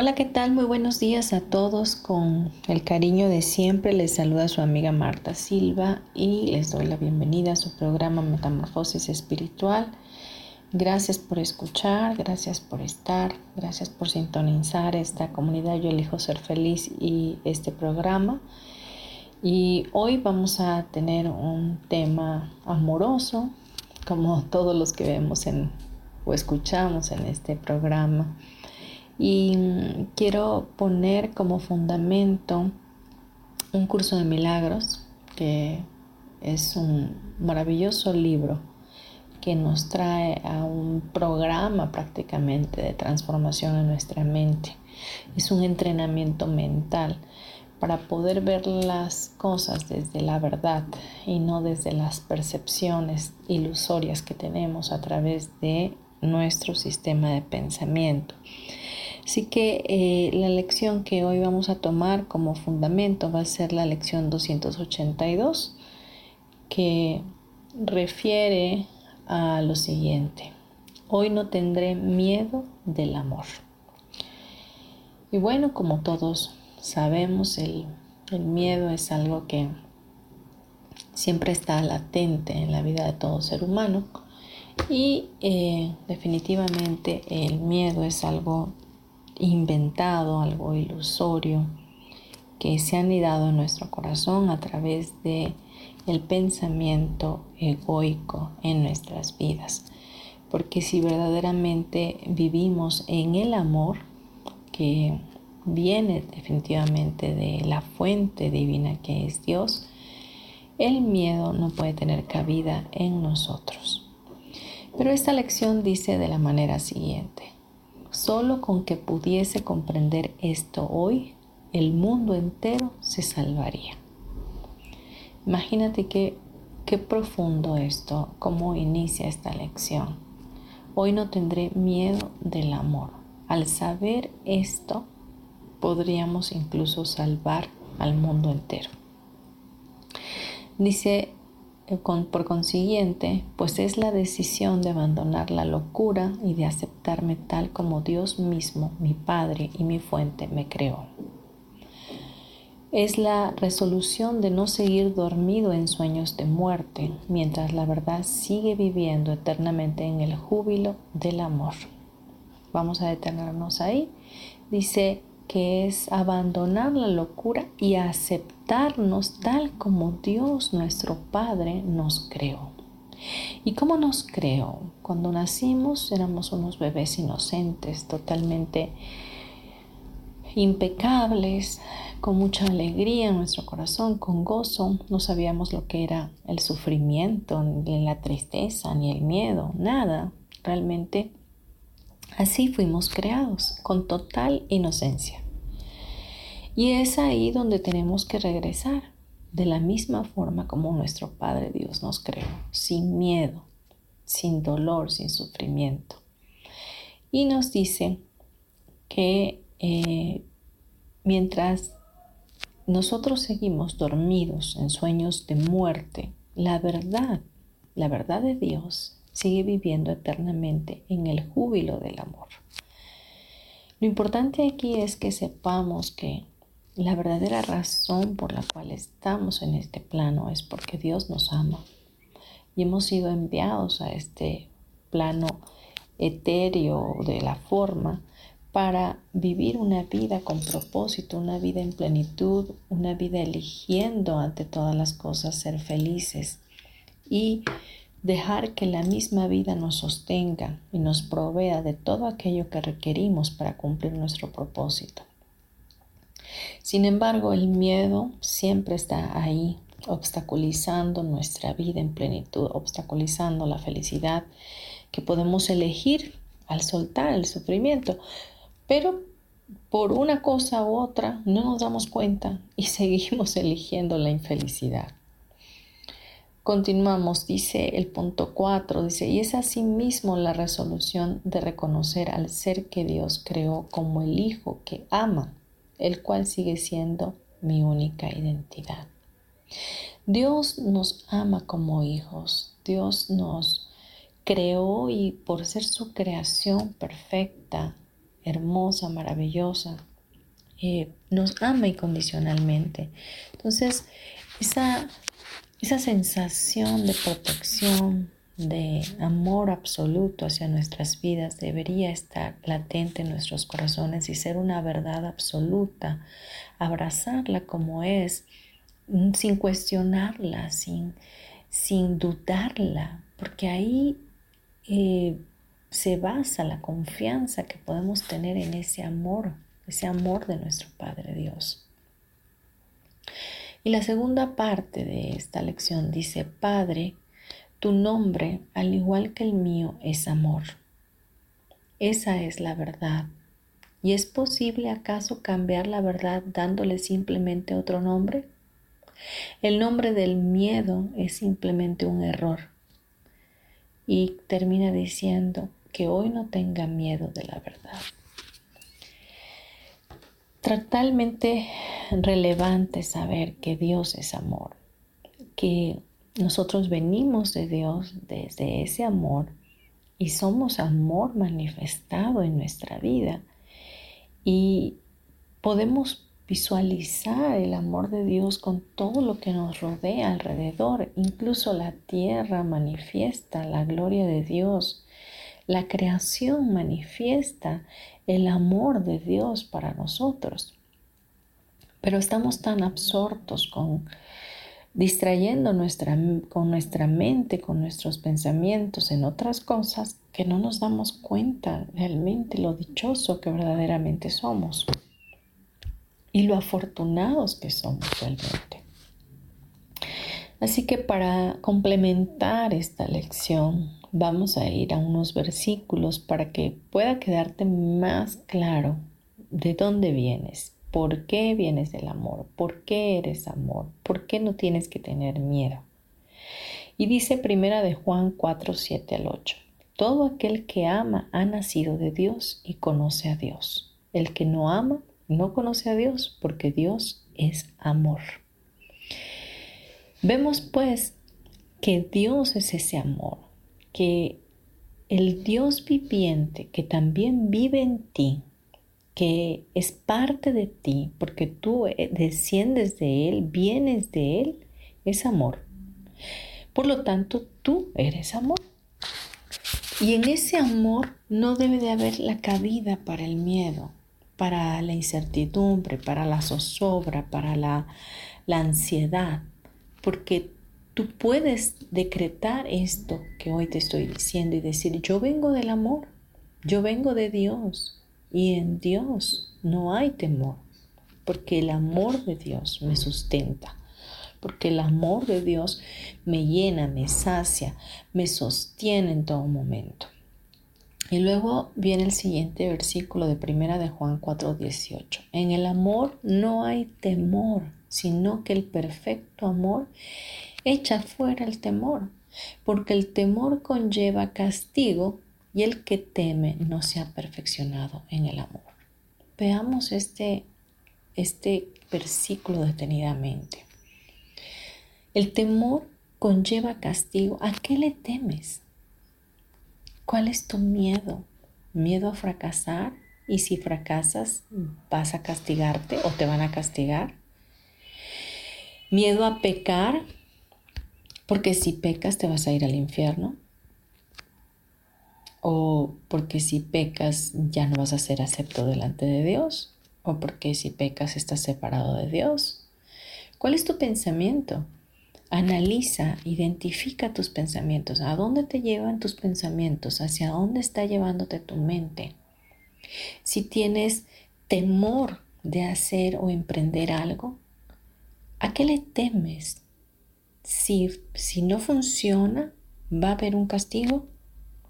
Hola, ¿qué tal? Muy buenos días a todos. Con el cariño de siempre les saluda su amiga Marta Silva y les doy la bienvenida a su programa Metamorfosis Espiritual. Gracias por escuchar, gracias por estar, gracias por sintonizar esta comunidad Yo elijo ser feliz y este programa. Y hoy vamos a tener un tema amoroso, como todos los que vemos en, o escuchamos en este programa y mm, quiero poner como fundamento un curso de milagros que es un maravilloso libro que nos trae a un programa prácticamente de transformación en nuestra mente. Es un entrenamiento mental para poder ver las cosas desde la verdad y no desde las percepciones ilusorias que tenemos a través de nuestro sistema de pensamiento. Así que eh, la lección que hoy vamos a tomar como fundamento va a ser la lección 282, que refiere a lo siguiente. Hoy no tendré miedo del amor. Y bueno, como todos sabemos, el, miedo es algo que siempre está latente en la vida de todo ser humano. Y eh, definitivamente el miedo es algo inventado, algo ilusorio, que se ha anidado en nuestro corazón a través de el pensamiento egoico en nuestras vidas. Porque si verdaderamente vivimos en el amor, que viene definitivamente de la fuente divina que es Dios, el miedo no puede tener cabida en nosotros. Pero esta lección dice de la manera siguiente. Solo con que pudiese comprender esto hoy, el mundo entero se salvaría. Imagínate qué, qué profundo esto, cómo inicia esta lección. Hoy no tendré miedo del amor. Al saber esto, podríamos incluso salvar al mundo entero. Dice eh, por consiguiente, pues es la decisión de abandonar la locura y de aceptarme tal como Dios mismo, mi Padre y mi fuente, me creó. Es la resolución de no seguir dormido en sueños de muerte, mientras la verdad sigue viviendo eternamente en el júbilo del amor. Vamos a detenernos ahí. Dice, que es abandonar la locura y aceptarnos tal como Dios nuestro Padre nos creó. ¿Y cómo nos creó? Cuando nacimos éramos unos bebés inocentes, totalmente impecables, con mucha alegría en nuestro corazón, con gozo. No sabíamos lo que era el sufrimiento, ni la tristeza, ni el miedo, nada. Realmente Así fuimos creados, con total inocencia. Y es ahí donde tenemos que regresar, de la misma forma como nuestro Padre Dios nos creó, sin miedo, sin dolor, sin sufrimiento. Y nos dice que eh, mientras nosotros seguimos dormidos en sueños de muerte, la verdad, la verdad de Dios sigue viviendo eternamente en el júbilo del amor. Lo importante aquí es que sepamos que la verdadera razón por la cual estamos en este plano es porque Dios nos ama y hemos sido enviados a este plano etéreo de la forma para vivir una vida con propósito, una vida en plenitud, una vida eligiendo ante todas las cosas ser felices y dejar que la misma vida nos sostenga y nos provea de todo aquello que requerimos para cumplir nuestro propósito. Sin embargo, el miedo siempre está ahí, obstaculizando nuestra vida en plenitud, obstaculizando la felicidad que podemos elegir al soltar el sufrimiento. Pero por una cosa u otra no nos damos cuenta y seguimos eligiendo la infelicidad. Continuamos, dice el punto 4, dice, y es asimismo la resolución de reconocer al ser que Dios creó como el Hijo que ama, el cual sigue siendo mi única identidad. Dios nos ama como hijos, Dios nos creó y por ser su creación perfecta, hermosa, maravillosa, eh, nos ama incondicionalmente. Entonces, esa esa sensación de protección, de amor absoluto hacia nuestras vidas debería estar latente en nuestros corazones y ser una verdad absoluta, abrazarla como es, mm, sin cuestionarla, sin, sin dudarla, porque ahí eh, se basa la confianza que podemos tener en ese amor, ese amor de nuestro Padre Dios. Y la segunda parte de esta lección dice, Padre, tu nombre, al igual que el mío, es amor. Esa es la verdad. ¿Y es posible acaso cambiar la verdad dándole simplemente otro nombre? El nombre del miedo es simplemente un error. Y termina diciendo que hoy no tenga miedo de la verdad totalmente relevante saber que Dios es amor, que nosotros venimos de Dios desde ese amor y somos amor manifestado en nuestra vida. Y podemos visualizar el amor de Dios con todo lo que nos rodea alrededor, incluso la tierra manifiesta la gloria de Dios, la creación manifiesta el amor de Dios para nosotros. Pero estamos tan absortos con distrayendo nuestra, con nuestra mente, con nuestros pensamientos en otras cosas que no nos damos cuenta realmente lo dichoso que verdaderamente somos y lo afortunados que somos realmente. Así que para complementar esta lección, vamos a ir a unos versículos para que pueda quedarte más claro de dónde vienes, por qué vienes del amor, por qué eres amor, por qué no tienes que tener miedo. Y dice primera de Juan 4, 7 al 8. Todo aquel que ama ha nacido de Dios y conoce a Dios. El que no ama no conoce a Dios porque Dios es amor. Vemos pues que Dios es ese amor que el Dios viviente que también vive en ti, que es parte de ti, porque tú eh, desciendes de Él, vienes de Él, es amor. Por lo tanto, tú eres amor. Y en ese amor no debe de haber la cabida para el miedo, para la incertidumbre, para la zozobra, para la, la ansiedad, porque Tú puedes decretar esto que hoy te estoy diciendo y decir, yo vengo del amor, yo vengo de Dios y en Dios no hay temor, porque el amor de Dios me sustenta, porque el amor de Dios me llena, me sacia, me sostiene en todo momento. Y luego viene el siguiente versículo de primera de Juan 4:18. En el amor no hay temor, sino que el perfecto amor echa fuera el temor, porque el temor conlleva castigo y el que teme no se ha perfeccionado en el amor. Veamos este, este versículo detenidamente. El temor conlleva castigo. ¿A qué le temes? ¿Cuál es tu miedo? ¿Miedo a fracasar? ¿Y si fracasas, vas a castigarte o te van a castigar? ¿Miedo a pecar? Porque si pecas te vas a ir al infierno. o porque si pecas ya no vas a ser acepto delante de Dios, o porque si pecas estás separado de Dios. ¿Cuál es tu pensamiento? Analiza, identifica tus pensamientos. ¿A dónde te llevan tus pensamientos? ¿Hacia dónde está llevándote tu mente? Si tienes temor de hacer o emprender algo, ¿a qué le temes? Si, si no funciona, ¿va a haber un castigo?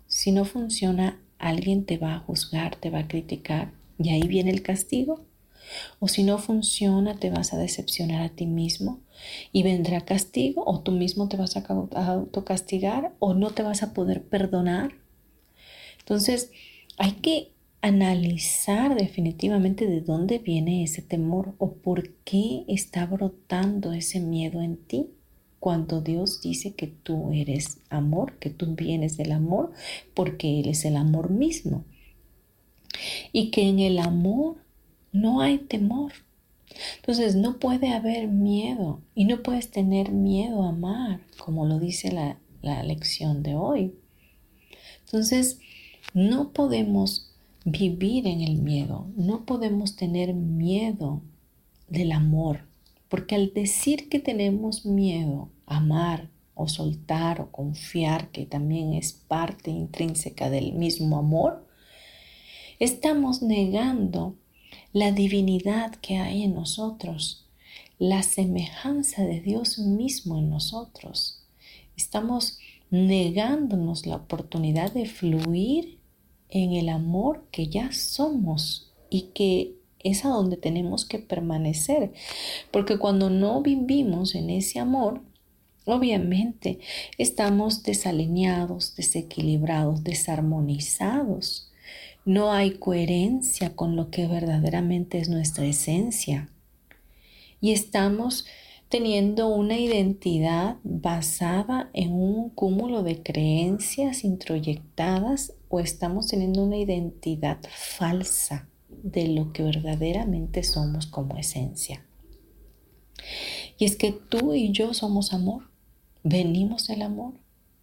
Si no funciona, alguien te va a juzgar, te va a criticar y ahí viene el castigo. O si no funciona, te vas a decepcionar a ti mismo y vendrá castigo o tú mismo te vas a autocastigar o no te vas a poder perdonar. Entonces, hay que analizar definitivamente de dónde viene ese temor o por qué está brotando ese miedo en ti cuando Dios dice que tú eres amor, que tú vienes del amor, porque Él es el amor mismo. Y que en el amor no hay temor. Entonces no puede haber miedo y no puedes tener miedo a amar, como lo dice la, la lección de hoy. Entonces no podemos vivir en el miedo, no podemos tener miedo del amor, porque al decir que tenemos miedo a amar o soltar o confiar, que también es parte intrínseca del mismo amor, estamos negando la divinidad que hay en nosotros, la semejanza de Dios mismo en nosotros. Estamos negándonos la oportunidad de fluir en el amor que ya somos y que es a donde tenemos que permanecer. Porque cuando no vivimos en ese amor, obviamente estamos desalineados, desequilibrados, desarmonizados. No hay coherencia con lo que verdaderamente es nuestra esencia. Y estamos teniendo una identidad basada en un cúmulo de creencias introyectadas o estamos teniendo una identidad falsa de lo que verdaderamente somos como esencia. Y es que tú y yo somos amor, venimos del amor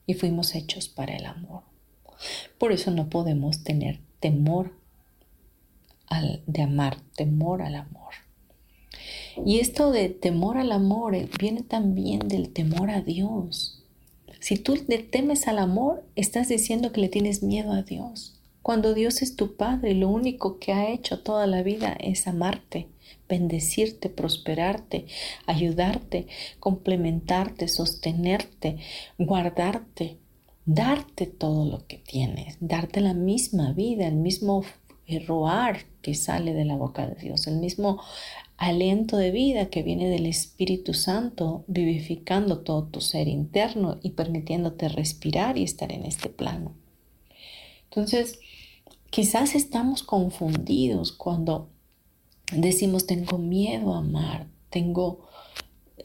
y fuimos hechos para el amor. Por eso no podemos tener temor al, de amar, temor al amor. Y esto de temor al amor eh, viene también del temor a Dios. Si tú le temes al amor, estás diciendo que le tienes miedo a Dios. Cuando Dios es tu Padre, lo único que ha hecho toda la vida es amarte, bendecirte, prosperarte, ayudarte, complementarte, sostenerte, guardarte, darte todo lo que tienes, darte la misma vida, el mismo roar que sale de la boca de Dios, el mismo aliento de vida que viene del Espíritu Santo, vivificando todo tu ser interno y permitiéndote respirar y estar en este plano. Entonces, quizás estamos confundidos cuando decimos tengo miedo a amar, tengo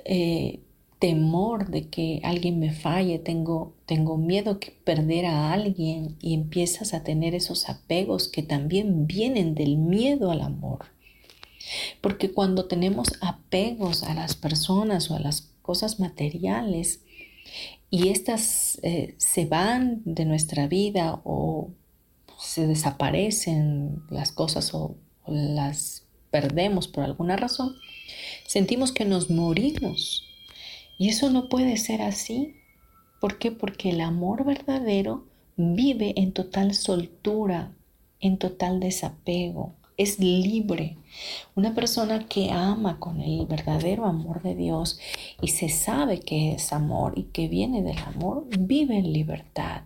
eh, temor de que alguien me falle, tengo, tengo miedo de perder a alguien y empiezas a tener esos apegos que también vienen del miedo al amor. Porque cuando tenemos apegos a las personas o a las cosas materiales y estas eh, se van de nuestra vida o se desaparecen las cosas o las perdemos por alguna razón, sentimos que nos morimos y eso no puede ser así. ¿Por qué? Porque el amor verdadero vive en total soltura, en total desapego, es libre. Una persona que ama con el verdadero amor de Dios y se sabe que es amor y que viene del amor, vive en libertad.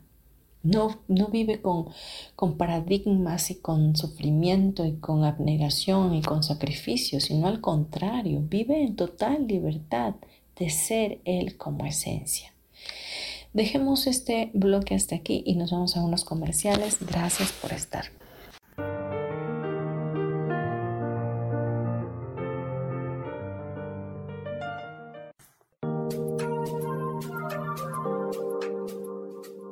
No, no vive con, con paradigmas y con sufrimiento y con abnegación y con sacrificio, sino al contrario, vive en total libertad de ser Él como esencia. Dejemos este bloque hasta aquí y nos vamos a unos comerciales. Gracias por estar.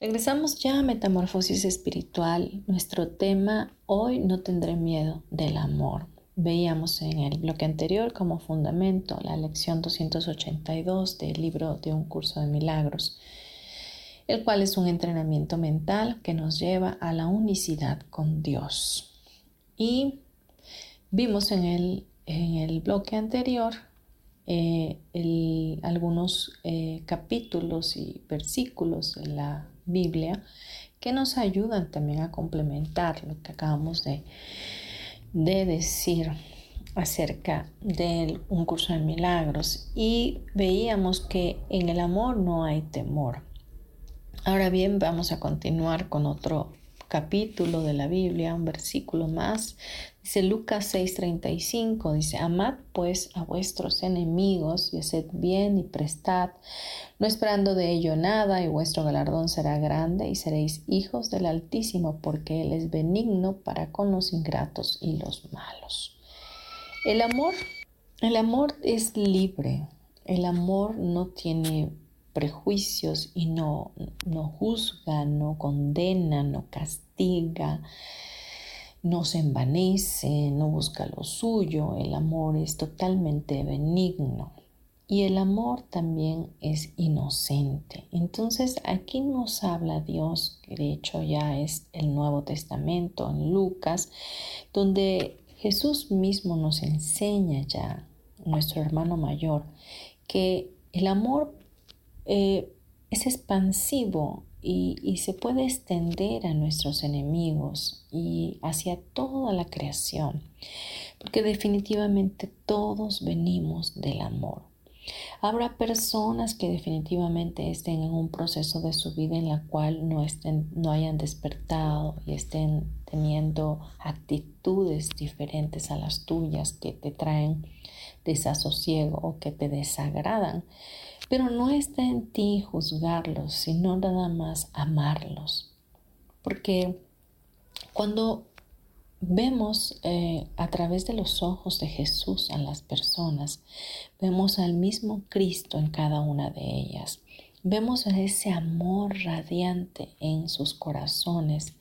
Regresamos ya a Metamorfosis Espiritual. Nuestro tema hoy no tendré miedo del amor. Veíamos en el bloque anterior como fundamento la lección 282 del libro de un curso de milagros, el cual es un entrenamiento mental que nos lleva a la unicidad con Dios. Y vimos en el, en el bloque anterior eh, algunos eh, capítulos y versículos de la Biblia que nos ayudan también a complementar lo que acabamos de, de decir acerca de un curso de milagros y veíamos que en el amor no hay temor. Ahora bien, vamos a continuar con otro capítulo de la Biblia, un versículo más. Dice Lucas 6:35, dice, amad pues a vuestros enemigos y haced bien y prestad, no esperando de ello nada, y vuestro galardón será grande y seréis hijos del Altísimo, porque Él es benigno para con los ingratos y los malos. El amor, el amor es libre, el amor no tiene prejuicios y no, no juzga, no condena, no castiga, no se envanece, no busca lo suyo. El amor es totalmente benigno. Y el amor también es inocente. Entonces aquí nos habla Dios, que de hecho ya es el Nuevo Testamento en Lucas, donde Jesús mismo nos enseña ya, nuestro hermano mayor, que el amor eh, es expansivo y, se puede extender a nuestros enemigos y hacia toda la creación, porque definitivamente todos venimos del amor. Habrá personas que definitivamente estén en un proceso de su vida en la cual no, estén, no hayan despertado y estén teniendo actitudes diferentes a las tuyas que te traen desasosiego o que te desagradan. Pero no está en ti juzgarlos, sino nada más amarlos. Porque cuando vemos eh, a través de los ojos de Jesús a las personas, vemos al mismo Cristo en cada una de ellas. Vemos ese amor radiante en sus corazones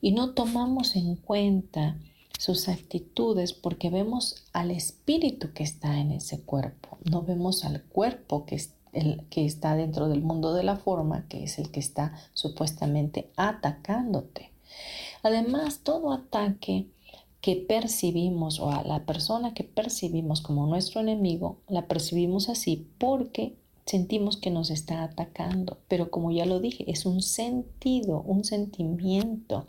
y no tomamos en cuenta sus actitudes porque vemos al espíritu que está en ese cuerpo, no vemos al cuerpo que, el, que está dentro del mundo de la forma, que es el que está supuestamente atacándote. Además, todo ataque que percibimos o a la persona que percibimos como nuestro enemigo, la percibimos así porque sentimos que nos está atacando. Pero como ya lo dije, es un sentido, un sentimiento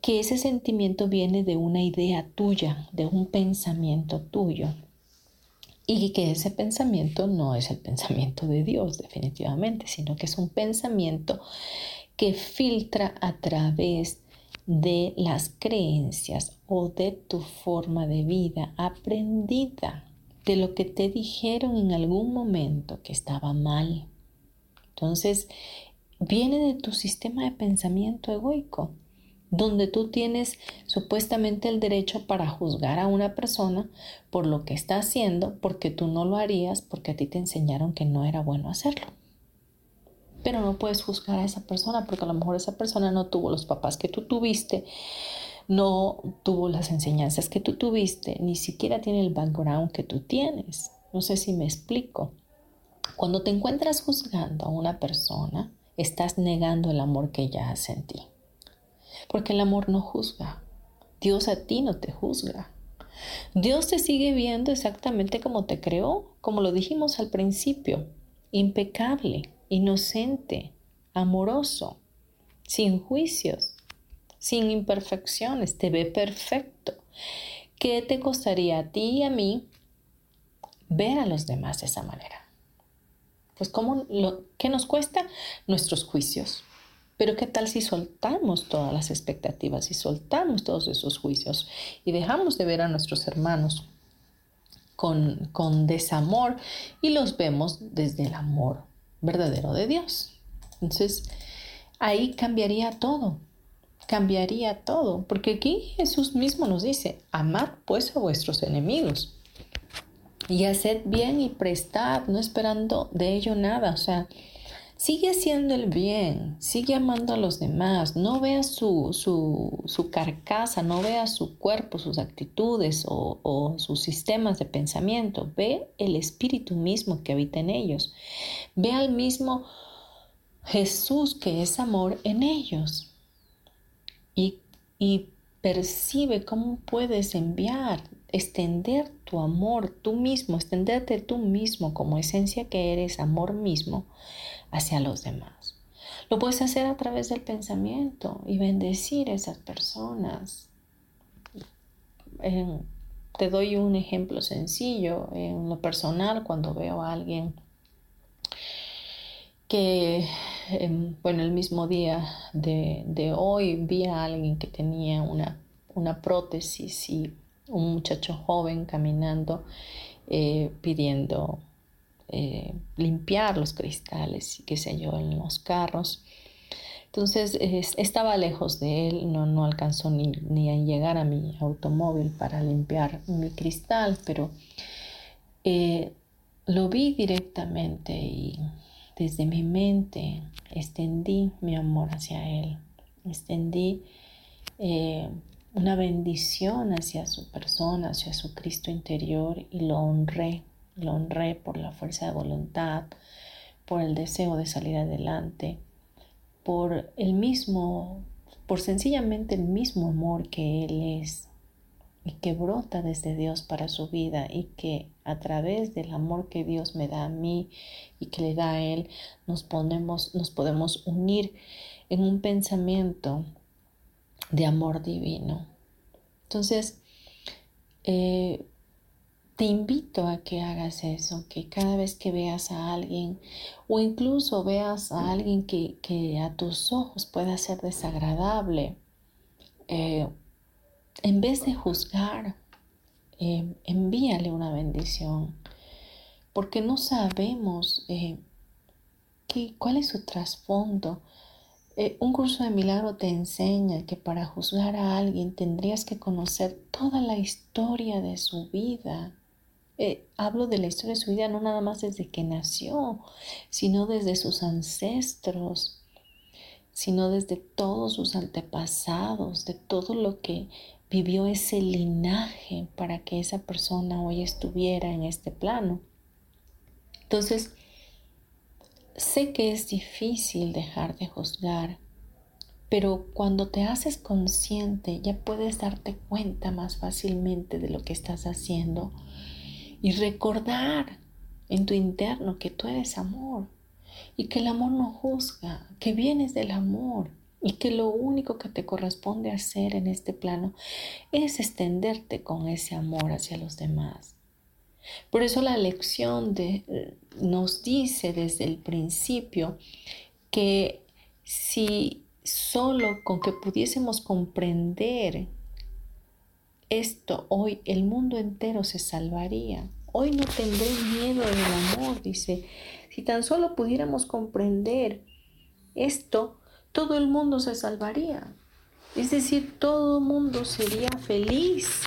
que ese sentimiento viene de una idea tuya, de un pensamiento tuyo. Y que ese pensamiento no es el pensamiento de Dios definitivamente, sino que es un pensamiento que filtra a través de las creencias o de tu forma de vida aprendida, de lo que te dijeron en algún momento que estaba mal. Entonces, viene de tu sistema de pensamiento egoico donde tú tienes supuestamente el derecho para juzgar a una persona por lo que está haciendo, porque tú no lo harías, porque a ti te enseñaron que no era bueno hacerlo. pero no puedes juzgar a esa persona porque a lo mejor esa persona no tuvo los papás que tú tuviste, no tuvo las enseñanzas que tú tuviste, ni siquiera tiene el background que tú tienes. No sé si me explico. Cuando te encuentras juzgando a una persona, estás negando el amor que ella hace en. Porque el amor no juzga. Dios a ti no te juzga. Dios te sigue viendo exactamente como te creó, como lo dijimos al principio, impecable, inocente, amoroso, sin juicios, sin imperfecciones, te ve perfecto. ¿Qué te costaría a ti y a mí ver a los demás de esa manera? Pues ¿cómo lo, ¿qué nos cuesta? Nuestros juicios. Pero ¿qué tal si soltamos todas las expectativas y soltamos todos esos juicios y dejamos de ver a nuestros hermanos con, con desamor y los vemos desde el amor verdadero de Dios? Entonces, ahí cambiaría todo, cambiaría todo, porque aquí Jesús mismo nos dice, amad pues a vuestros enemigos y haced bien y prestad, no esperando de ello nada. O sea, sigue haciendo el bien, sigue amando a los demás, no veas su, su, su carcasa, no veas su cuerpo, sus actitudes o, o sus sistemas de pensamiento, ve el espíritu mismo que habita en ellos, ve al mismo Jesús que es amor en ellos. Y, y percibe cómo puedes enviar extender tu amor tú mismo, extenderte tú mismo como esencia que eres, amor mismo, hacia los demás. Lo puedes hacer a través del pensamiento y bendecir a esas personas. te doy un ejemplo sencillo. En lo personal, cuando veo a alguien que, em, bueno, el mismo día de, hoy vi a alguien que tenía una, una prótesis y un muchacho joven caminando eh, pidiendo eh, limpiar los cristales y qué sé yo en los carros. Entonces estaba lejos de él, no, no alcanzó ni, ni, a llegar a mi automóvil para limpiar mi cristal, pero eh, lo vi directamente y desde mi mente extendí mi amor hacia él, extendí una bendición hacia su persona, hacia su Cristo interior y lo honré, lo honré por la fuerza de voluntad, por el deseo de salir adelante, por el mismo, por sencillamente el mismo amor que Él es y que brota desde Dios para su vida y que a través del amor que Dios me da a mí y que le da a Él, nos, ponemos, nos podemos unir en un pensamiento de amor divino. Entonces, eh, te invito a que hagas eso, que cada vez que veas a alguien o incluso veas a alguien que, a tus ojos pueda ser desagradable, eh, en vez de juzgar, eh, envíale una bendición, porque no sabemos cuál es su trasfondo eh, un curso de milagro te enseña que para juzgar a alguien tendrías que conocer toda la historia de su vida. Eh, hablo de la historia de su vida no nada más desde que nació, sino desde sus ancestros, sino desde todos sus antepasados, de todo lo que vivió ese linaje para que esa persona hoy estuviera en este plano. Entonces, Sé que es difícil dejar de juzgar, pero cuando te haces consciente ya puedes darte cuenta más fácilmente de lo que estás haciendo y recordar en tu interno que tú eres amor y que el amor no juzga, que vienes del amor y que lo único que te corresponde hacer en este plano es extenderte con ese amor hacia los demás. Por eso la lección de, nos dice desde el principio que si solo con que pudiésemos comprender esto hoy, el mundo entero se salvaría. Hoy no tendré miedo del amor, dice. Si tan solo pudiéramos comprender esto, todo el mundo se salvaría. Es decir, todo el mundo sería feliz.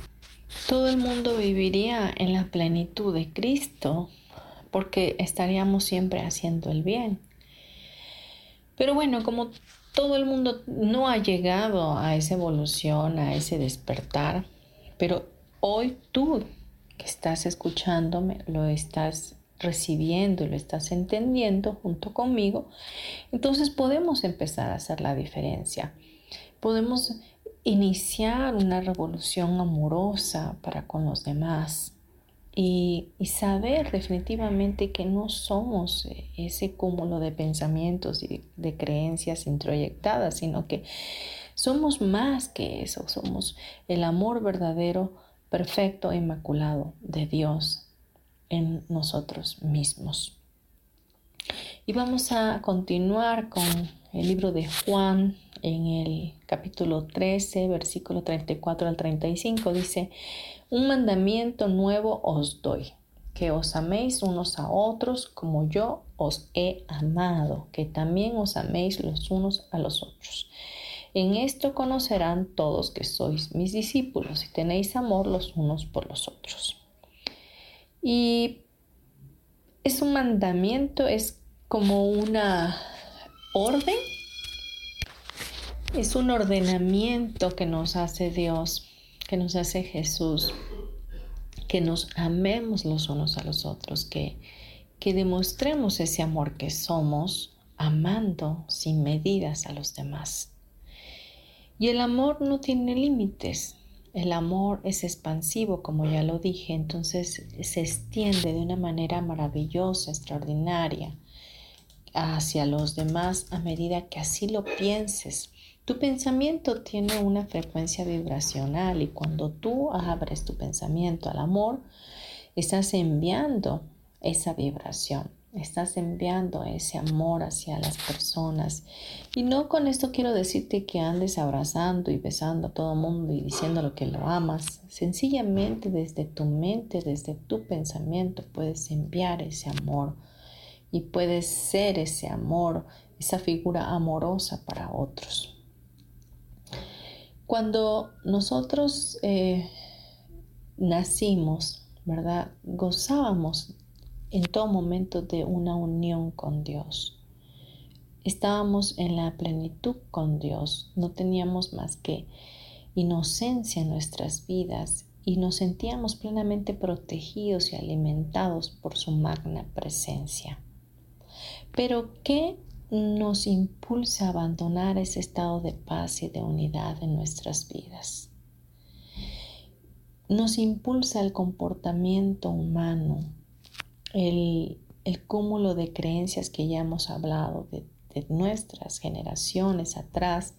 Todo el mundo viviría en la plenitud de Cristo porque estaríamos siempre haciendo el bien. Pero bueno, como todo el mundo no ha llegado a esa evolución, a ese despertar, pero hoy tú que estás escuchándome, lo estás recibiendo y lo estás entendiendo junto conmigo, entonces podemos empezar a hacer la diferencia. Podemos iniciar una revolución amorosa para con los demás y, saber definitivamente que no somos ese cúmulo de pensamientos y de creencias introyectadas, sino que somos más que eso, somos el amor verdadero, perfecto e inmaculado de Dios en nosotros mismos. Y vamos a continuar con el libro de Juan en el capítulo 13, versículo 34 al 35. Dice, un mandamiento nuevo os doy, que os améis unos a otros como yo os he amado, que también os améis los unos a los otros. En esto conocerán todos que sois mis discípulos y tenéis amor los unos por los otros. Y es un mandamiento, es como una orden, es un ordenamiento que nos hace Dios, que nos hace Jesús, que nos amemos los unos a los otros, que, que demostremos ese amor que somos amando sin medidas a los demás. Y el amor no tiene límites. El amor es expansivo, como ya lo dije, entonces se extiende de una manera maravillosa, extraordinaria hacia los demás a medida que así lo pienses. Tu pensamiento tiene una frecuencia vibracional y cuando tú abres tu pensamiento al amor, estás enviando esa vibración. Estás enviando ese amor hacia las personas. Y no con esto quiero decirte que andes abrazando y besando a todo el mundo y diciendo lo que lo amas. Sencillamente desde tu mente, desde tu pensamiento, puedes enviar ese amor y puedes ser ese amor, esa figura amorosa para otros. Cuando nosotros eh, nacimos, ¿verdad? Gozábamos en todo momento de una unión con Dios. Estábamos en la plenitud con Dios, no teníamos más que inocencia en nuestras vidas y nos sentíamos plenamente protegidos y alimentados por su magna presencia. Pero ¿qué nos impulsa a abandonar ese estado de paz y de unidad en nuestras vidas? Nos impulsa el comportamiento humano, el, cúmulo de creencias que ya hemos hablado de, nuestras generaciones atrás,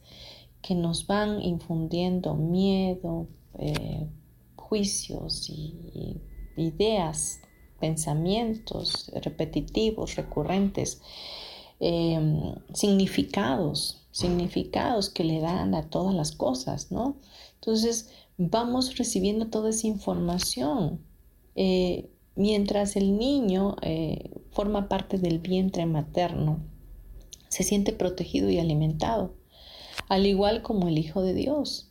que nos van infundiendo miedo, eh, juicios y, ideas, pensamientos repetitivos, recurrentes, em, significados, significados que le dan a todas las cosas, ¿no? Entonces vamos recibiendo toda esa información. Eh, Mientras el niño eh, forma parte del vientre materno, se siente protegido y alimentado, al igual como el Hijo de Dios.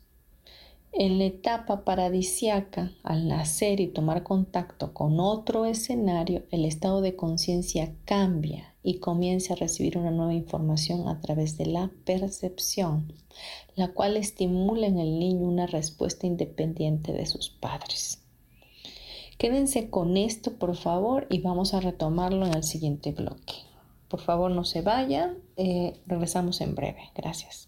En la etapa paradisiaca, al nacer y tomar contacto con otro escenario, el estado de conciencia cambia y comienza a recibir una nueva información a través de la percepción, la cual estimula en el niño una respuesta independiente de sus padres. Quédense con esto, por favor, y vamos a retomarlo en el siguiente bloque. Por favor, no se vayan. Eh, regresamos en breve. Gracias.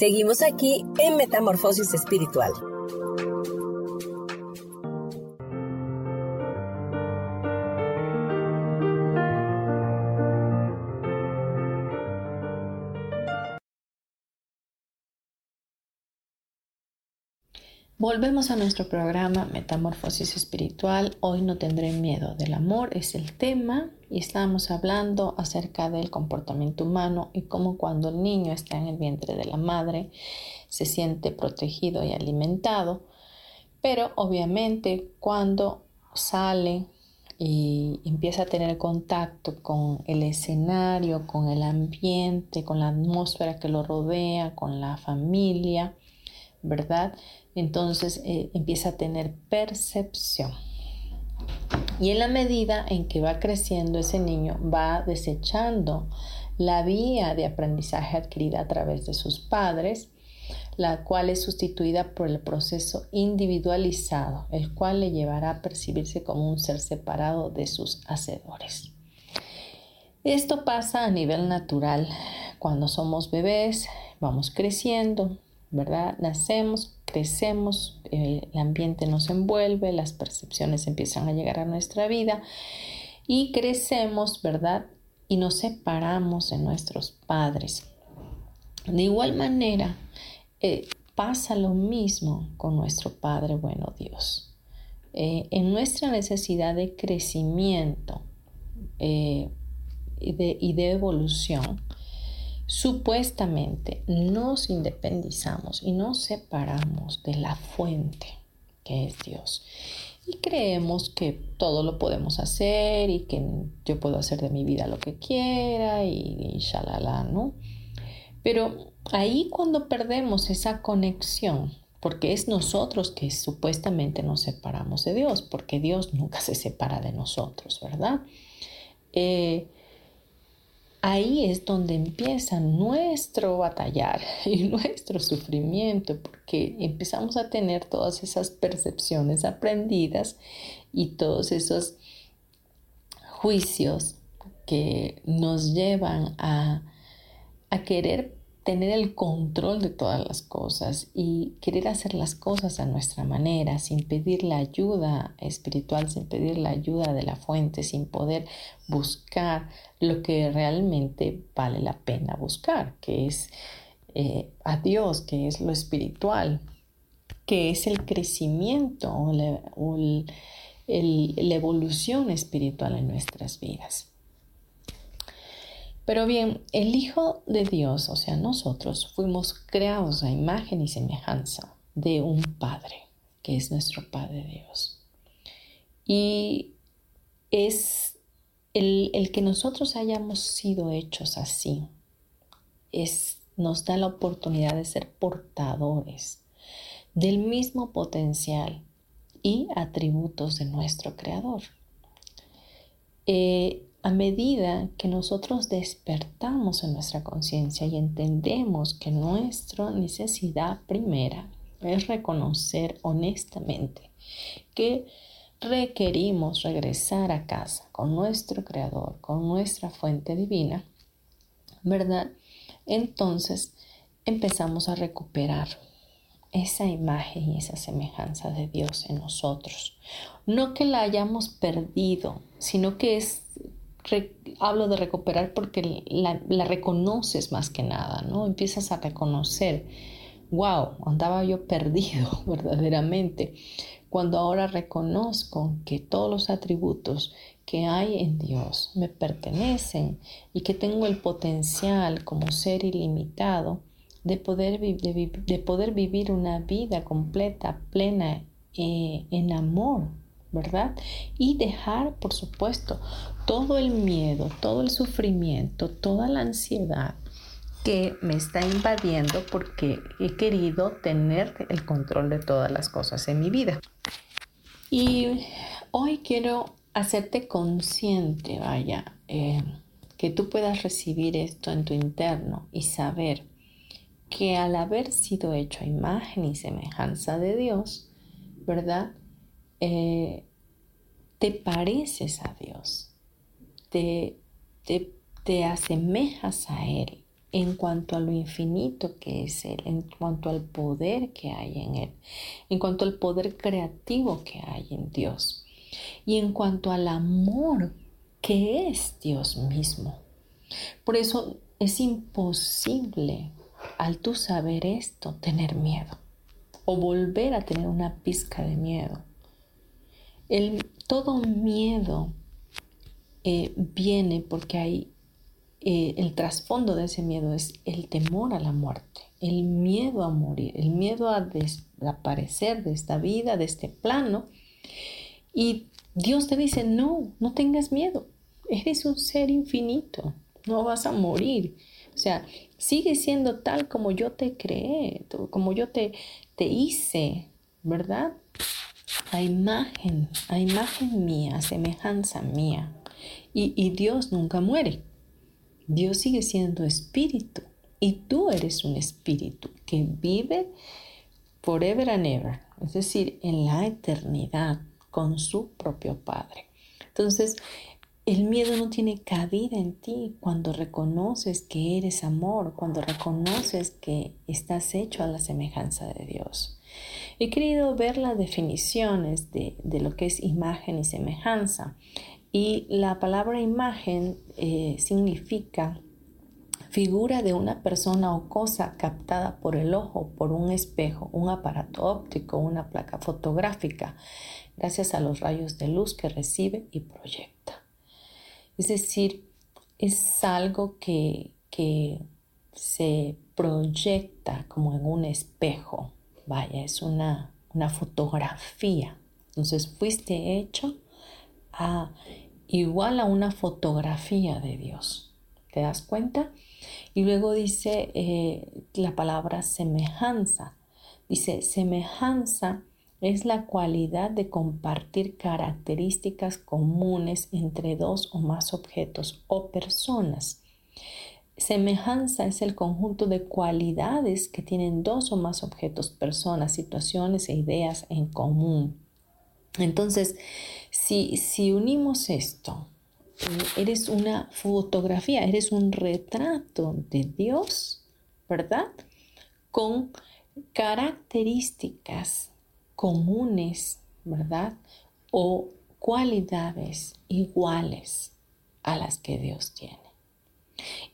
Seguimos aquí en Metamorfosis Espiritual. Volvemos a nuestro programa Metamorfosis Espiritual. Hoy no tendré miedo del amor, es el tema y estamos hablando acerca del comportamiento humano y cómo cuando el niño está en el vientre de la madre se siente protegido y alimentado, pero obviamente cuando sale y empieza a tener contacto con el escenario, con el ambiente, con la atmósfera que lo rodea, con la familia, ¿verdad? Entonces eh, empieza a tener percepción. Y en la medida en que va creciendo ese niño, va desechando la vía de aprendizaje adquirida a través de sus padres, la cual es sustituida por el proceso individualizado, el cual le llevará a percibirse como un ser separado de sus hacedores. Esto pasa a nivel natural. Cuando somos bebés, vamos creciendo, ¿verdad? Nacemos, crecemos, el ambiente nos envuelve, las percepciones empiezan a llegar a nuestra vida y crecemos, ¿verdad? Y nos separamos de nuestros padres. De igual manera, eh, pasa lo mismo con nuestro Padre bueno Dios. Eh, en nuestra necesidad de crecimiento eh, y de evolución, supuestamente nos independizamos y nos separamos de la fuente que es Dios. Y creemos que todo lo podemos hacer y que yo puedo hacer de mi vida lo que quiera y, y shalala, ¿no? Pero ahí cuando perdemos esa conexión, porque es nosotros que supuestamente nos separamos de Dios, porque Dios nunca se separa de nosotros, ¿verdad? Eh, ahí es donde empieza nuestro batallar y nuestro sufrimiento, porque empezamos a tener todas esas percepciones aprendidas y todos esos juicios que nos llevan a, a querer tener el control de todas las cosas y querer hacer las cosas a nuestra manera, sin pedir la ayuda espiritual, sin pedir la ayuda de la fuente, sin poder buscar lo que realmente vale la pena buscar, que es eh, a Dios, que es lo espiritual, que es el crecimiento o la evolución espiritual en nuestras vidas. Pero bien, el Hijo de Dios, o sea, nosotros fuimos creados a imagen y semejanza de un Padre, que es nuestro Padre Dios. Y es el, el que nosotros hayamos sido hechos así, es, nos da la oportunidad de ser portadores del mismo potencial y atributos de nuestro Creador. Eh, a medida que nosotros despertamos en nuestra conciencia y entendemos que nuestra necesidad primera es reconocer honestamente que requerimos regresar a casa con nuestro creador, con nuestra fuente divina, ¿verdad? Entonces empezamos a recuperar esa imagen y esa semejanza de Dios en nosotros. No que la hayamos perdido, sino que es hablo de recuperar porque la, reconoces más que nada, ¿no? Empiezas a reconocer wow, andaba yo perdido verdaderamente. Cuando ahora reconozco que todos los atributos que hay en Dios me pertenecen y que tengo el potencial como ser ilimitado de poder, de, poder vivir una vida completa, plena, eh, en amor, ¿verdad? Y dejar, por supuesto, todo el miedo, todo el sufrimiento, toda la ansiedad que me está invadiendo porque he querido tener el control de todas las cosas en mi vida. Y hoy quiero hacerte consciente, vaya, eh, que tú puedas recibir esto en tu interno y saber que al haber sido hecho a imagen y semejanza de Dios, ¿verdad? Eh, te pareces a Dios, te, te, te asemejas a Él en cuanto a lo infinito que es Él, en cuanto al poder que hay en Él, en cuanto al poder creativo que hay en Dios y en cuanto al amor que es Dios mismo. Por eso es imposible al tú saber esto, tener miedo o volver a tener una pizca de miedo. El, todo miedo eh, viene porque hay eh, el trasfondo de ese miedo es el temor a la muerte, el miedo a morir, el miedo a desaparecer de esta vida, de este plano. Y Dios te dice, no, no tengas miedo, eres un ser infinito, no vas a morir. O sea, sigue siendo tal como yo te creé, como yo te, te hice, ¿verdad? A imagen, a imagen mía, a semejanza mía. Y, Dios nunca muere. Dios sigue siendo espíritu y tú eres un espíritu que vive forever and ever, es decir, en la eternidad con su propio Padre. Entonces, el miedo no tiene cabida en ti cuando reconoces que eres amor, cuando reconoces que estás hecho a la semejanza de Dios. He querido ver las definiciones de, lo que es imagen y semejanza. Y la palabra imagen eh, significa figura de una persona o cosa captada por el ojo, por un espejo, un aparato óptico, una placa fotográfica, gracias a los rayos de luz que recibe y proyecta. Es decir, es algo que, se proyecta como en un espejo. Vaya, es una, una fotografía. Entonces fuiste hecho a, igual a una fotografía de Dios. ¿Te das cuenta? Y luego dice eh, la palabra semejanza. Dice, semejanza es la cualidad de compartir características comunes entre dos o más objetos o personas. Semejanza es el conjunto de cualidades que tienen dos o más objetos, personas, situaciones e ideas en común. Entonces, si, si unimos esto, eh, eres una fotografía, eres un retrato de Dios, ¿verdad? Con características comunes, ¿verdad? O cualidades iguales a las que Dios tiene.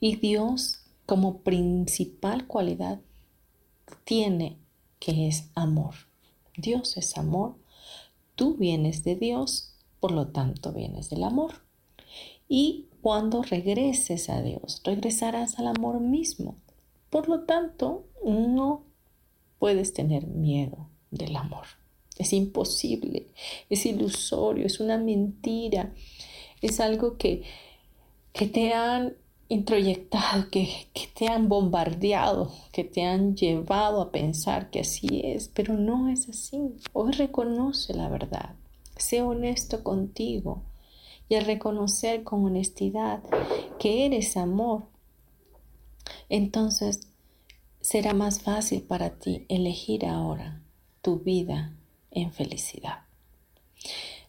Y Dios como principal cualidad tiene que es amor. Dios es amor. Tú vienes de Dios, por lo tanto vienes del amor. Y cuando regreses a Dios, regresarás al amor mismo. Por lo tanto, no puedes tener miedo del amor. Es imposible, es ilusorio, es una mentira, es algo que, que te han introyectado, que, que te han bombardeado, que te han llevado a pensar que así es, pero no es así. Hoy reconoce la verdad, sé honesto contigo y al reconocer con honestidad que eres amor, entonces será más fácil para ti elegir ahora tu vida en felicidad.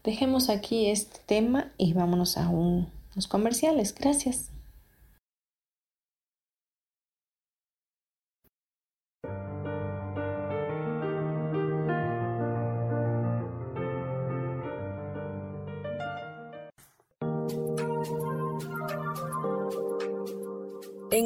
Dejemos aquí este tema y vámonos a unos comerciales. Gracias.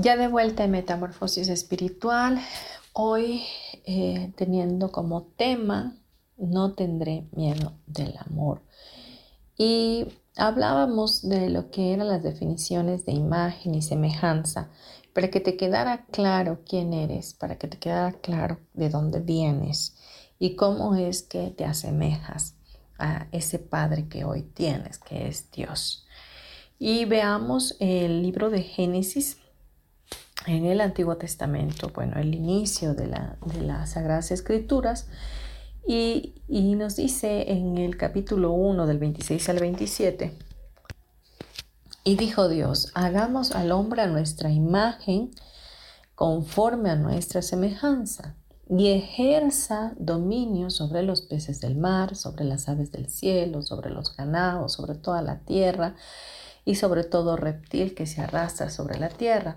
Ya de vuelta en Metamorfosis Espiritual, hoy eh, teniendo como tema, no tendré miedo del amor. Y hablábamos de lo que eran las definiciones de imagen y semejanza, para que te quedara claro quién eres, para que te quedara claro de dónde vienes y cómo es que te asemejas a ese Padre que hoy tienes, que es Dios. Y veamos el libro de Génesis en el Antiguo Testamento, bueno, el inicio de, de las Sagradas Escrituras. Y, nos dice en el capítulo 1 del 26 al 27, y dijo Dios, hagamos al hombre a nuestra imagen, conforme a nuestra semejanza, y ejerza dominio sobre los peces del mar, sobre las aves del cielo, sobre los ganados, sobre toda la tierra, y sobre todo reptil que se arrastra sobre la tierra.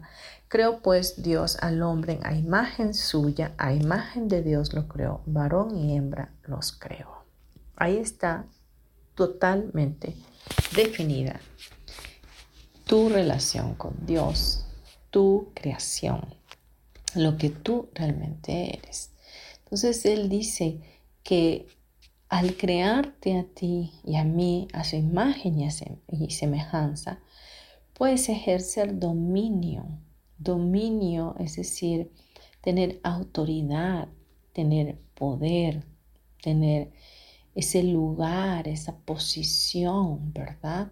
Creó pues Dios al hombre a imagen suya, a imagen de Dios lo creó, varón y hembra los creó. Ahí está totalmente definida tu relación con Dios, tu creación, lo que tú realmente eres. Entonces Él dice que al crearte a ti y a mí a su imagen y semejanza, puedes ejercer dominio Dominio, es decir, tener autoridad, tener poder, tener ese lugar, esa posición, ¿verdad?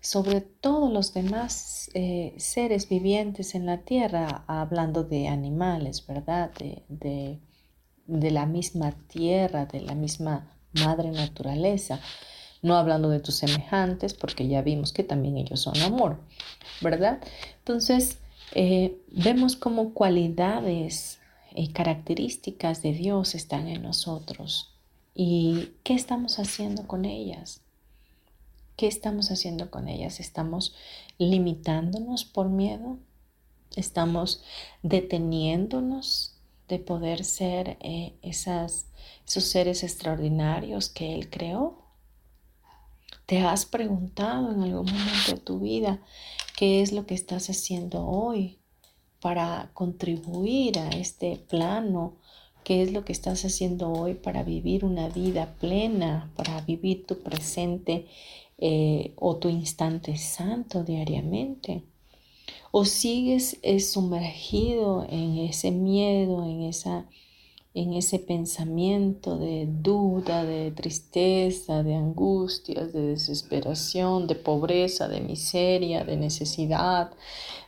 Sobre todos los demás eh, seres vivientes en la tierra, hablando de animales, ¿verdad? De, de la misma tierra, de la misma madre naturaleza. No hablando de tus semejantes, porque ya vimos que también ellos son amor, ¿verdad? Entonces, eh, vemos cómo cualidades y características de Dios están en nosotros. ¿Y qué estamos haciendo con ellas? ¿Qué estamos haciendo con ellas? ¿Estamos limitándonos por miedo? ¿Estamos deteniéndonos de poder ser eh, esas, esos seres extraordinarios que Él creó? ¿Te has preguntado en algún momento de tu vida qué es lo que estás haciendo hoy para contribuir a este plano, qué es lo que estás haciendo hoy para vivir una vida plena, para vivir tu presente eh, o tu instante santo diariamente. O sigues eh, sumergido en ese miedo, en esa en ese pensamiento de duda, de tristeza, de angustias, de desesperación, de pobreza, de miseria, de necesidad,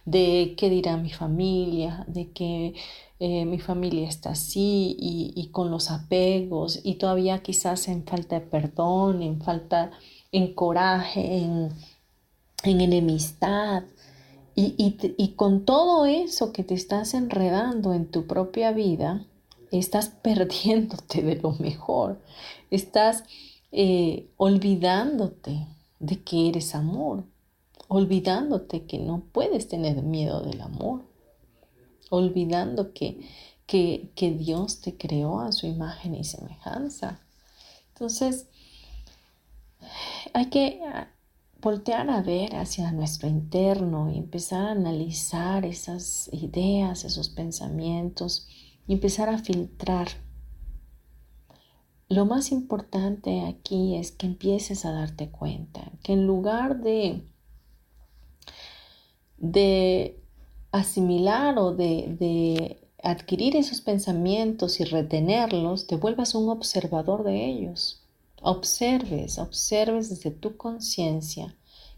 de qué dirá mi familia, de que eh, mi familia está así y, con los apegos y todavía quizás en falta de perdón, en falta, en coraje, en, en enemistad. Y, y, con todo eso que te estás enredando en tu propia vida, estás perdiéndote de lo mejor, estás eh, olvidándote de que eres amor, olvidándote que no puedes tener miedo del amor, olvidando que, que, que Dios te creó a su imagen y semejanza. Entonces, hay que ah, voltear a ver hacia nuestro interno y empezar a analizar esas ideas, esos pensamientos y empezar a filtrar. Lo más importante aquí es que empieces a darte cuenta que en lugar de, de asimilar o de, de adquirir esos pensamientos y retenerlos, te vuelvas un observador de ellos. Observes, observes desde tu conciencia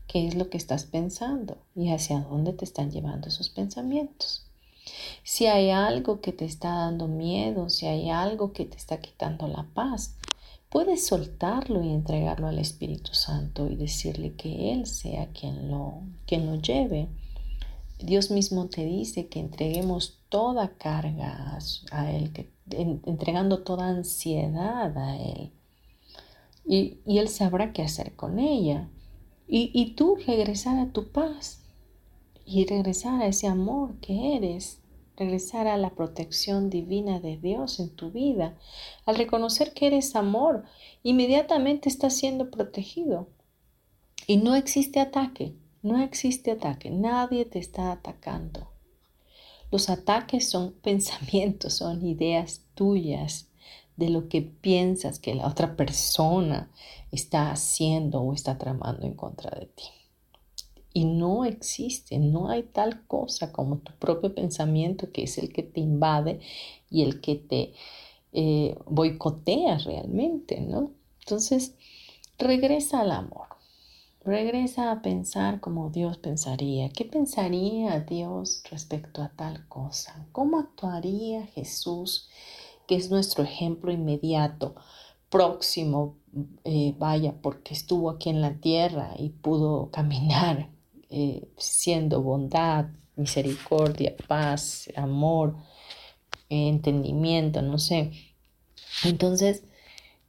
qué es lo que estás pensando y hacia dónde te están llevando esos pensamientos. Si hay algo que te está dando miedo, si hay algo que te está quitando la paz, puedes soltarlo y entregarlo al Espíritu Santo y decirle que Él sea quien lo, quien lo lleve. Dios mismo te dice que entreguemos toda carga a Él, que, entregando toda ansiedad a Él. Y, Él sabrá qué hacer con ella. Y, y tú regresar a tu paz y regresar a ese amor que eres regresar a la protección divina de Dios en tu vida. Al reconocer que eres amor, inmediatamente estás siendo protegido. Y no existe ataque, no existe ataque, nadie te está atacando. Los ataques son pensamientos, son ideas tuyas de lo que piensas que la otra persona está haciendo o está tramando en contra de ti. Y no existe, no hay tal cosa como tu propio pensamiento que es el que te invade y el que te eh, boicotea realmente, ¿no? Entonces, regresa al amor, regresa a pensar como Dios pensaría. ¿Qué pensaría Dios respecto a tal cosa? ¿Cómo actuaría Jesús, que es nuestro ejemplo inmediato, próximo, eh, vaya, porque estuvo aquí en la tierra y pudo caminar eh, siendo bondad, misericordia, paz, amor, entendimiento, no sé. Entonces,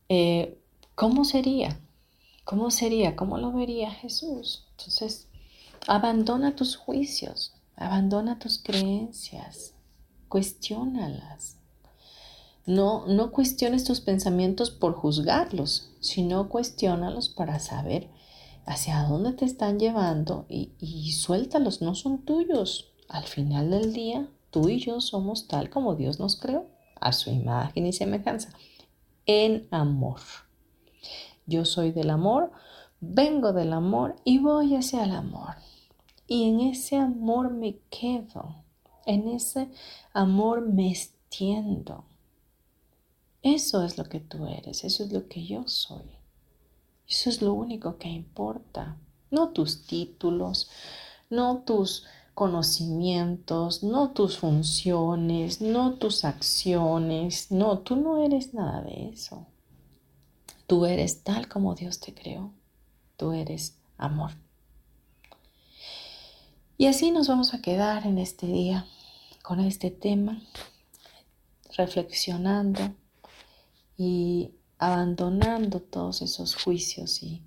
eh, ¿cómo sería? ¿Cómo sería? ¿Cómo lo vería Jesús? Entonces, abandona tus juicios, abandona tus creencias, cuestiónalas. No, no cuestiones tus pensamientos por juzgarlos, sino cuestiónalos para saber hacia dónde te están llevando y, y suéltalos, no son tuyos. Al final del día, tú y yo somos tal como Dios nos creó, a su imagen y semejanza, en amor. Yo soy del amor, vengo del amor y voy hacia el amor. Y en ese amor me quedo, en ese amor me extiendo. Eso es lo que tú eres, eso es lo que yo soy. Eso es lo único que importa. No tus títulos, no tus conocimientos, no tus funciones, no tus acciones. No, tú no eres nada de eso. Tú eres tal como Dios te creó. Tú eres amor. Y así nos vamos a quedar en este día con este tema, reflexionando y abandonando todos esos juicios y,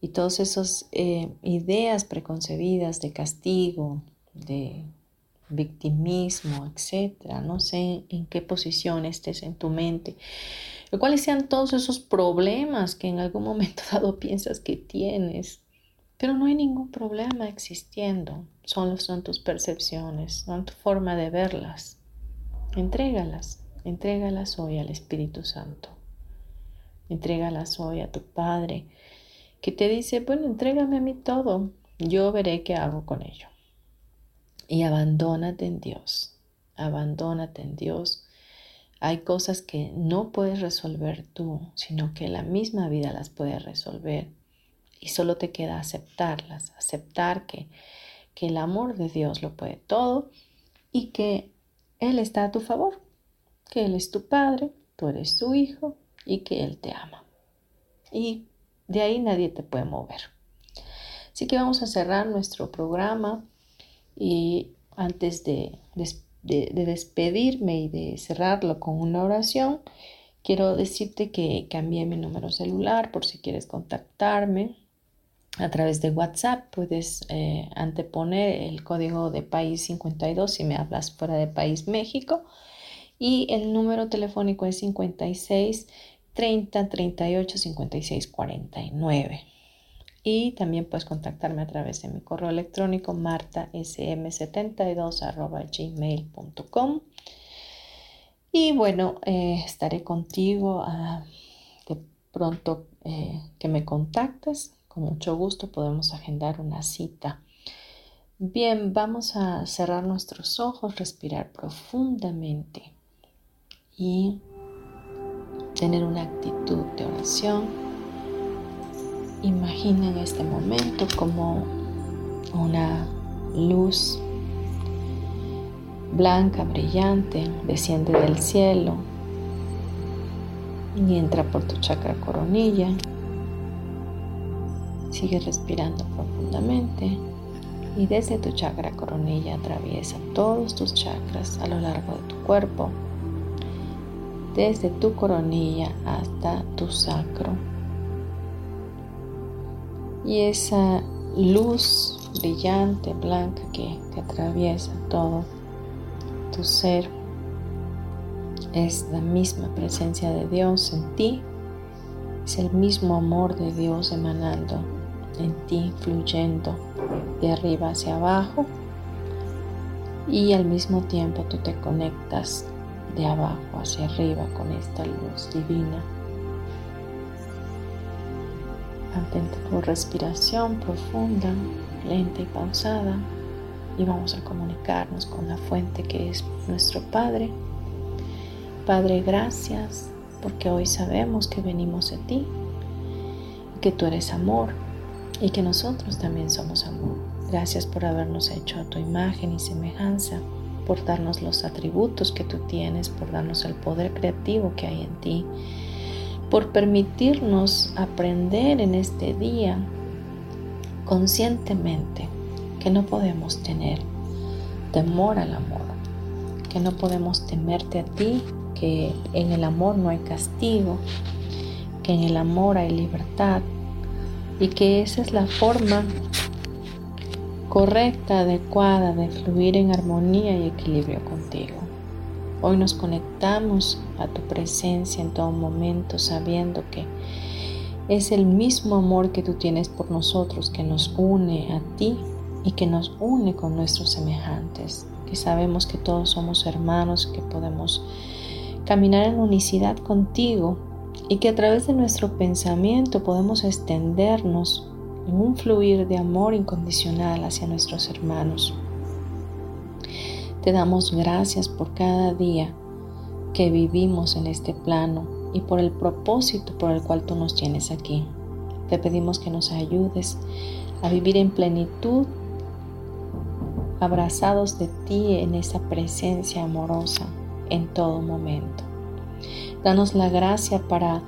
y todas esas eh, ideas preconcebidas de castigo, de victimismo, etcétera. No sé en qué posición estés en tu mente. Cuáles sean todos esos problemas que en algún momento dado piensas que tienes. Pero no hay ningún problema existiendo. Solo son tus percepciones, son tu forma de verlas. Entrégalas, entrégalas hoy al Espíritu Santo. Entrégalas hoy a tu Padre, que te dice, bueno, entrégame a mí todo, yo veré qué hago con ello. Y abandónate en Dios, abandónate en Dios. Hay cosas que no puedes resolver tú, sino que la misma vida las puede resolver. Y solo te queda aceptarlas, aceptar que, que el amor de Dios lo puede todo y que Él está a tu favor, que Él es tu Padre, tú eres su Hijo y que Él te ama. Y de ahí nadie te puede mover. Así que vamos a cerrar nuestro programa y antes de, de despedirme y de cerrarlo con una oración, quiero decirte que cambié mi número celular por si quieres contactarme a través de WhatsApp puedes eh, anteponer el código de país 52 si me hablas fuera de país México y el número telefónico es 56 30 38 56 49 y también puedes contactarme a través de mi correo electrónico martasm72 gmail.com y bueno eh, estaré contigo ah, de pronto eh, que me contactes. Con mucho gusto podemos agendar una cita. Bien, vamos a cerrar nuestros ojos, respirar profundamente. Y tener una actitud de oración. Imagina en este momento como una luz blanca, brillante, desciende del cielo y entra por tu chakra coronilla Sigue respirando profundamente y desde tu chakra coronilla atraviesa todos tus chakras a lo largo de tu cuerpo, desde tu coronilla hasta tu sacro. Y esa luz brillante, blanca que, atraviesa todo tu ser es la misma presencia de Dios en ti, es el mismo amor de Dios emanando en ti fluyendo de arriba hacia abajo y al mismo tiempo tú te conectas de abajo hacia arriba con esta luz divina. Mantén tu respiración profunda, lenta y pausada y vamos a comunicarnos con la fuente que es nuestro Padre. Padre, gracias porque hoy sabemos que venimos de ti, que tú eres amor y que nosotros también somos amor. Gracias por habernos hecho a tu imagen y semejanza, por darnos los atributos que tú tienes, por darnos el poder creativo que hay en ti, por permitirnos aprender en este día conscientemente que no podemos tener temor al amor, que no podemos temerte a ti, que en el amor no hay castigo, que en el amor hay libertad, y que esa es la forma correcta, adecuada de fluir en armonía y equilibrio contigo. Hoy nos conectamos a tu presencia en todo momento sabiendo que es el mismo amor que tú tienes por nosotros que nos une a ti y que nos une con nuestros semejantes, que sabemos que todos somos hermanos, que podemos caminar en unicidad contigo y que a través de nuestro pensamiento podemos extendernos en un fluir de amor incondicional hacia nuestros hermanos. Te damos gracias por cada día que vivimos en este plano y por el propósito por el cual tú nos tienes aquí. Te pedimos que nos ayudes a vivir en plenitud, abrazados de ti en esa presencia amorosa en todo momento. Danos la gracia para,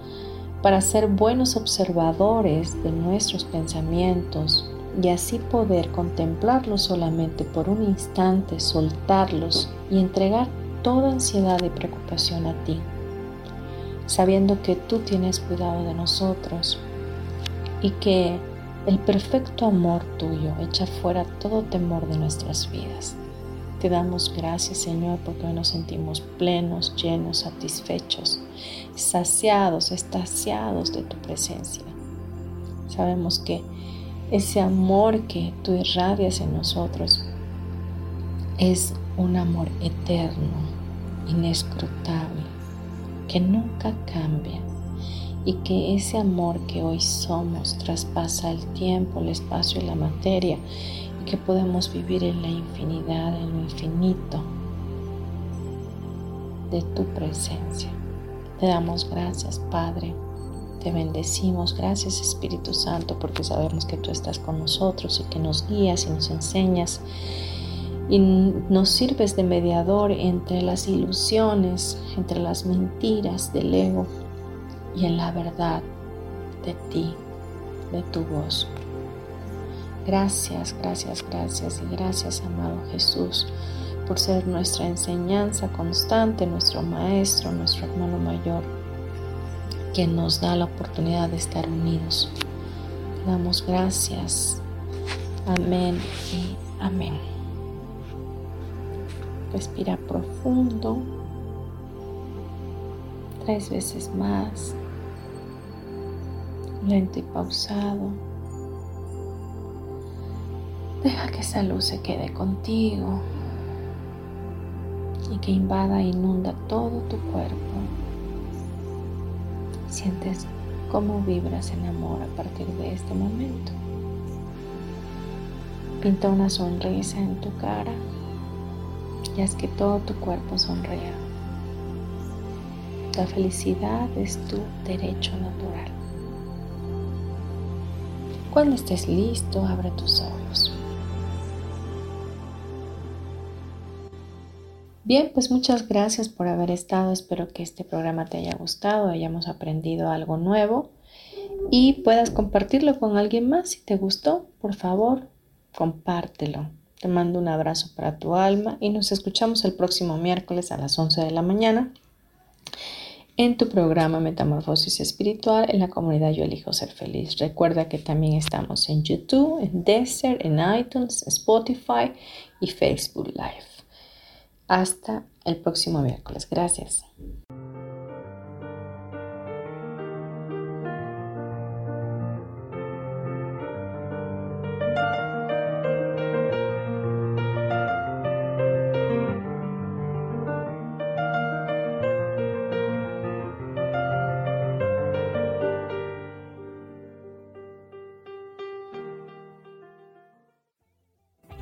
para ser buenos observadores de nuestros pensamientos y así poder contemplarlos solamente por un instante, soltarlos y entregar toda ansiedad y preocupación a ti, sabiendo que tú tienes cuidado de nosotros y que el perfecto amor tuyo echa fuera todo temor de nuestras vidas. Te damos gracias, Señor, porque hoy nos sentimos plenos, llenos, satisfechos, saciados, estaciados de tu presencia. Sabemos que ese amor que tú irradias en nosotros es un amor eterno, inescrutable, que nunca cambia y que ese amor que hoy somos traspasa el tiempo, el espacio y la materia que podemos vivir en la infinidad, en lo infinito de tu presencia. Te damos gracias, Padre. Te bendecimos. Gracias, Espíritu Santo, porque sabemos que tú estás con nosotros y que nos guías y nos enseñas y nos sirves de mediador entre las ilusiones, entre las mentiras del ego y en la verdad de ti, de tu voz. Gracias, gracias, gracias y gracias, amado Jesús, por ser nuestra enseñanza constante, nuestro Maestro, nuestro hermano mayor, que nos da la oportunidad de estar unidos. damos gracias. Amén y amén. Respira profundo. Tres veces más. Lento y pausado. Deja que esa luz se quede contigo y que invada e inunda todo tu cuerpo. Sientes cómo vibras en amor a partir de este momento. Pinta una sonrisa en tu cara y haz que todo tu cuerpo sonría. La felicidad es tu derecho natural. Cuando estés listo, abre tus ojos. Bien, pues muchas gracias por haber estado. Espero que este programa te haya gustado, hayamos aprendido algo nuevo y puedas compartirlo con alguien más. Si te gustó, por favor, compártelo. Te mando un abrazo para tu alma y nos escuchamos el próximo miércoles a las 11 de la mañana en tu programa Metamorfosis Espiritual en la comunidad Yo Elijo Ser Feliz. Recuerda que también estamos en YouTube, en Desert, en iTunes, Spotify y Facebook Live. Hasta el próximo miércoles. Gracias.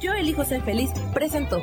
Yo elijo ser feliz presentó.